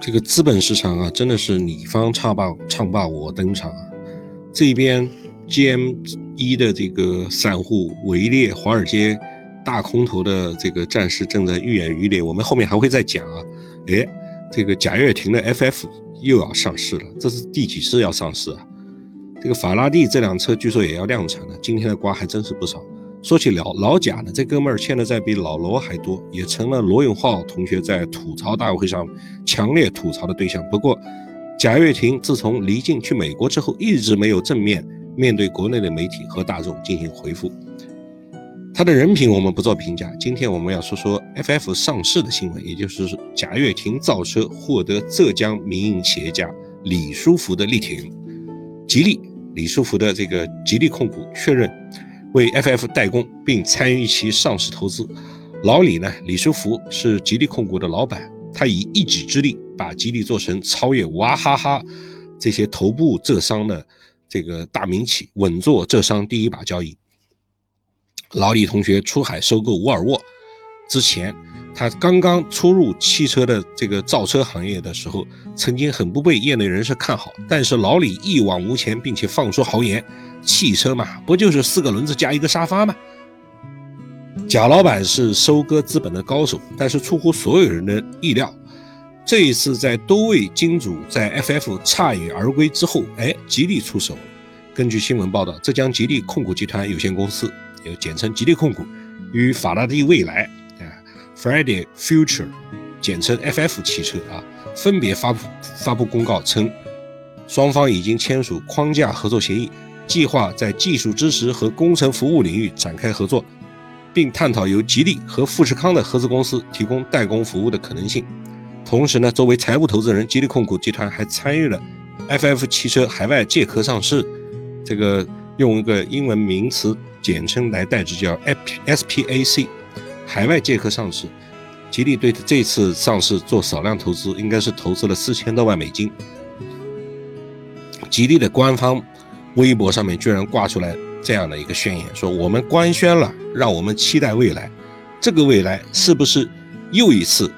这个资本市场啊，真的是你方唱罢唱罢我登场啊！这边 GM 一的这个散户围猎华尔街大空头的这个战事正在愈演愈烈，我们后面还会再讲啊。哎，这个贾跃亭的 FF 又要上市了，这是第几次要上市啊？这个法拉第这辆车据说也要量产了，今天的瓜还真是不少。说起老老贾呢，这哥们儿欠的债比老罗还多，也成了罗永浩同学在吐槽大会上强烈吐槽的对象。不过，贾跃亭自从离境去美国之后，一直没有正面面对国内的媒体和大众进行回复。他的人品我们不做评价。今天我们要说说 FF 上市的新闻，也就是贾跃亭造车获得浙江民营企业家李书福的力挺，吉利李书福的这个吉利控股确认。为 FF 代工并参与其上市投资，老李呢？李书福是吉利控股的老板，他以一己之力把吉利做成超越娃哈哈这些头部浙商的这个大民企，稳坐浙商第一把交椅。老李同学出海收购沃尔沃之前，他刚刚初入汽车的这个造车行业的时候，曾经很不被业内人士看好，但是老李一往无前，并且放出豪言。汽车嘛，不就是四个轮子加一个沙发吗？贾老板是收割资本的高手，但是出乎所有人的意料，这一次在多位金主在 FF 铩羽而归之后，哎，吉利出手。根据新闻报道，浙江吉利控股集团有限公司，也简称吉利控股，与法拉第未来啊，Friday Future，简称 FF 汽车啊，分别发布发布公告称，双方已经签署框架合作协议。计划在技术支持和工程服务领域展开合作，并探讨由吉利和富士康的合资公司提供代工服务的可能性。同时呢，作为财务投资人，吉利控股集团还参与了 FF 汽车海外借壳上市。这个用一个英文名词简称来代之，叫 SPAC，海外借壳上市。吉利对这次上市做少量投资，应该是投资了四千多万美金。吉利的官方。微博上面居然挂出来这样的一个宣言，说我们官宣了，让我们期待未来。这个未来是不是又一次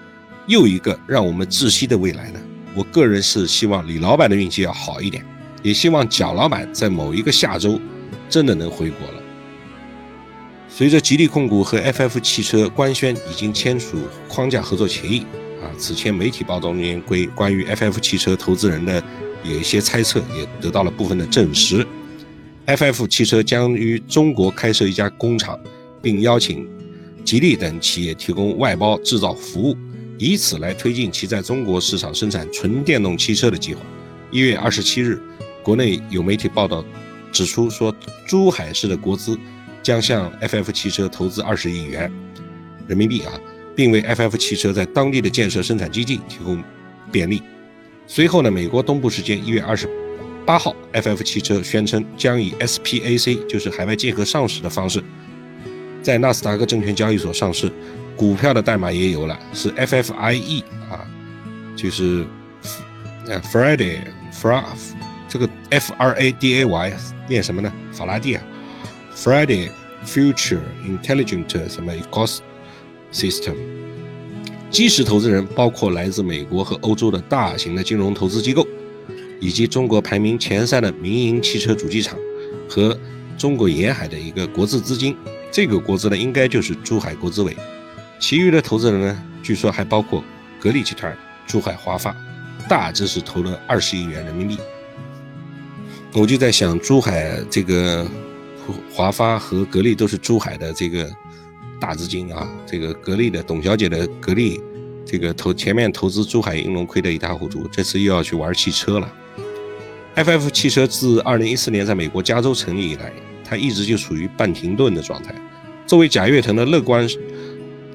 又一个让我们窒息的未来呢？我个人是希望李老板的运气要好一点，也希望蒋老板在某一个下周真的能回国了。随着吉利控股和 FF 汽车官宣已经签署框架合作协议啊，此前媒体报道中归关于 FF 汽车投资人的。有一些猜测也得到了部分的证实。FF 汽车将于中国开设一家工厂，并邀请吉利等企业提供外包制造服务，以此来推进其在中国市场生产纯电动汽车的计划。一月二十七日，国内有媒体报道指出，说珠海市的国资将向 FF 汽车投资二十亿元人民币啊，并为 FF 汽车在当地的建设生产基地提供便利。随后呢，美国东部时间一月二十八号，FF 汽车宣称将以 SPAC，就是海外借壳上市的方式，在纳斯达克证券交易所上市。股票的代码也有了，是 FFIE 啊，就是呃 Friday，Fra 这个 F R A D A Y 念什么呢？法拉第啊，Friday Future Intelligent 什么 Ecosystem。基石投资人包括来自美国和欧洲的大型的金融投资机构，以及中国排名前三的民营汽车主机厂和中国沿海的一个国资资金。这个国资呢，应该就是珠海国资委。其余的投资人呢，据说还包括格力集团、珠海华发，大致是投了二十亿元人民币。我就在想，珠海这个华发和格力都是珠海的这个。大资金啊，这个格力的董小姐的格力，这个投前面投资珠海银隆亏得一塌糊涂，这次又要去玩汽车了。FF 汽车自二零一四年在美国加州成立以来，它一直就处于半停顿的状态。作为贾跃亭的乐观，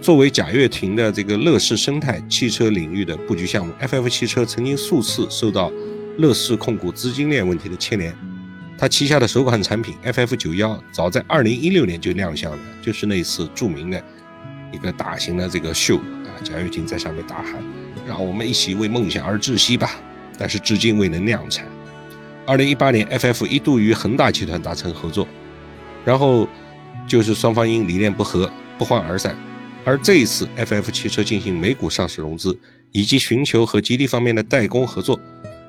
作为贾跃亭的这个乐视生态汽车领域的布局项目，FF 汽车曾经数次受到乐视控股资金链问题的牵连。他旗下的首款产品 FF 九幺，早在二零一六年就亮相了，就是那次著名的一个大型的这个秀啊，贾跃亭在上面大喊：“让我们一起为梦想而窒息吧！”但是至今未能量产。二零一八年，FF 一度与恒大集团达成合作，然后就是双方因理念不合不欢而散。而这一次，FF 汽车进行美股上市融资，以及寻求和吉利方面的代工合作，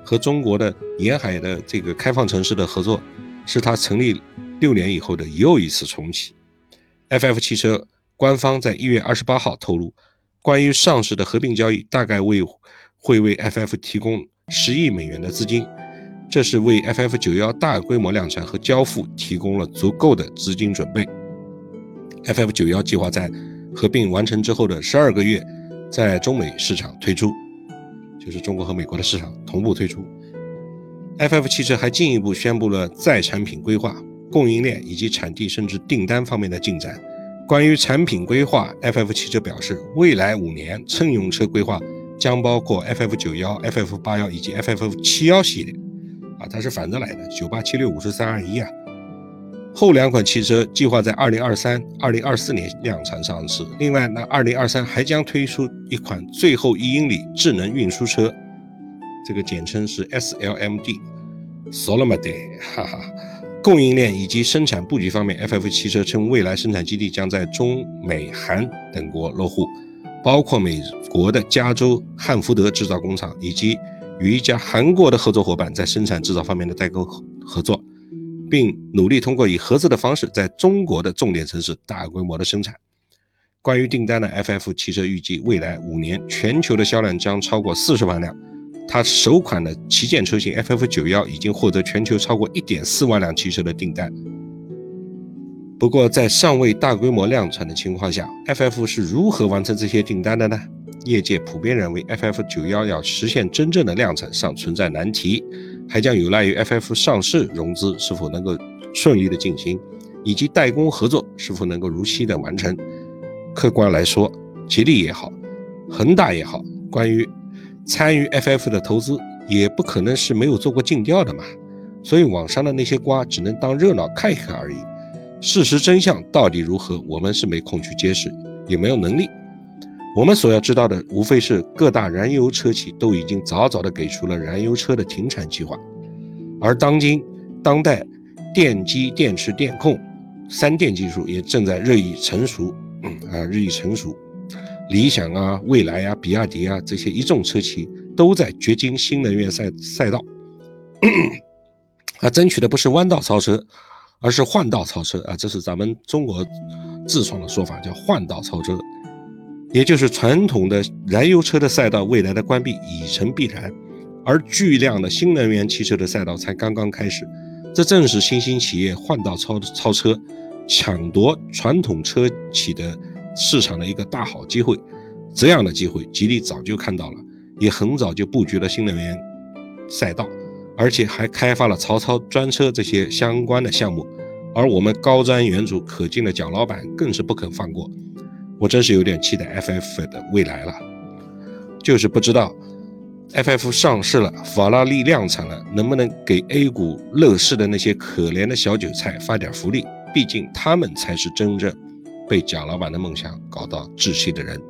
和中国的沿海的这个开放城市的合作，是它成立六年以后的又一次重启。FF 汽车官方在一月二十八号透露，关于上市的合并交易大概为会为 FF 提供十亿美元的资金，这是为 FF 九幺大规模量产和交付提供了足够的资金准备。FF 九幺计划在合并完成之后的十二个月，在中美市场推出，就是中国和美国的市场同步推出。FF 汽车还进一步宣布了再产品规划。供应链以及产地甚至订单方面的进展。关于产品规划，FF 汽车表示，未来五年乘用车规划将包括 FF 九幺、FF 八幺以及 FF 七幺系列。啊，它是反着来的，九八七六五十三二一啊。后两款汽车计划在二零二三、二零二四年量产上市。另外，那二零二三还将推出一款最后一英里智能运输车，这个简称是 SLMD，Solomade，哈哈。供应链以及生产布局方面，FF 汽车称未来生产基地将在中美韩等国落户，包括美国的加州汉福德制造工厂，以及与一家韩国的合作伙伴在生产制造方面的代工合作，并努力通过以合资的方式在中国的重点城市大规模的生产。关于订单的，FF 汽车预计未来五年全球的销量将超过四十万辆。它首款的旗舰车型 FF 九幺已经获得全球超过一点四万辆汽车的订单。不过，在尚未大规模量产的情况下，FF 是如何完成这些订单的呢？业界普遍认为，FF 九幺要实现真正的量产尚存在难题，还将有赖于 FF 上市融资是否能够顺利的进行，以及代工合作是否能够如期的完成。客观来说，吉利也好，恒大也好，关于参与 FF 的投资也不可能是没有做过尽调的嘛，所以网上的那些瓜只能当热闹看一看而已。事实真相到底如何，我们是没空去揭示，也没有能力。我们所要知道的，无非是各大燃油车企都已经早早的给出了燃油车的停产计划，而当今当代电机、电池、电控三电技术也正在日益成熟，啊，日益成熟。理想啊，蔚来啊，比亚迪啊，这些一众车企都在掘金新能源赛赛道，啊，争取的不是弯道超车，而是换道超车啊！这是咱们中国自创的说法，叫换道超车，也就是传统的燃油车的赛道未来的关闭已成必然，而巨量的新能源汽车的赛道才刚刚开始。这正是新兴企业换道超超车，抢夺传统车企的。市场的一个大好机会，这样的机会，吉利早就看到了，也很早就布局了新能源赛道，而且还开发了曹操专车这些相关的项目。而我们高瞻远瞩、可敬的蒋老板更是不肯放过。我真是有点期待 FF 的未来了，就是不知道 FF 上市了，法拉利量产了，能不能给 A 股乐视的那些可怜的小韭菜发点福利？毕竟他们才是真正。被贾老板的梦想搞到窒息的人。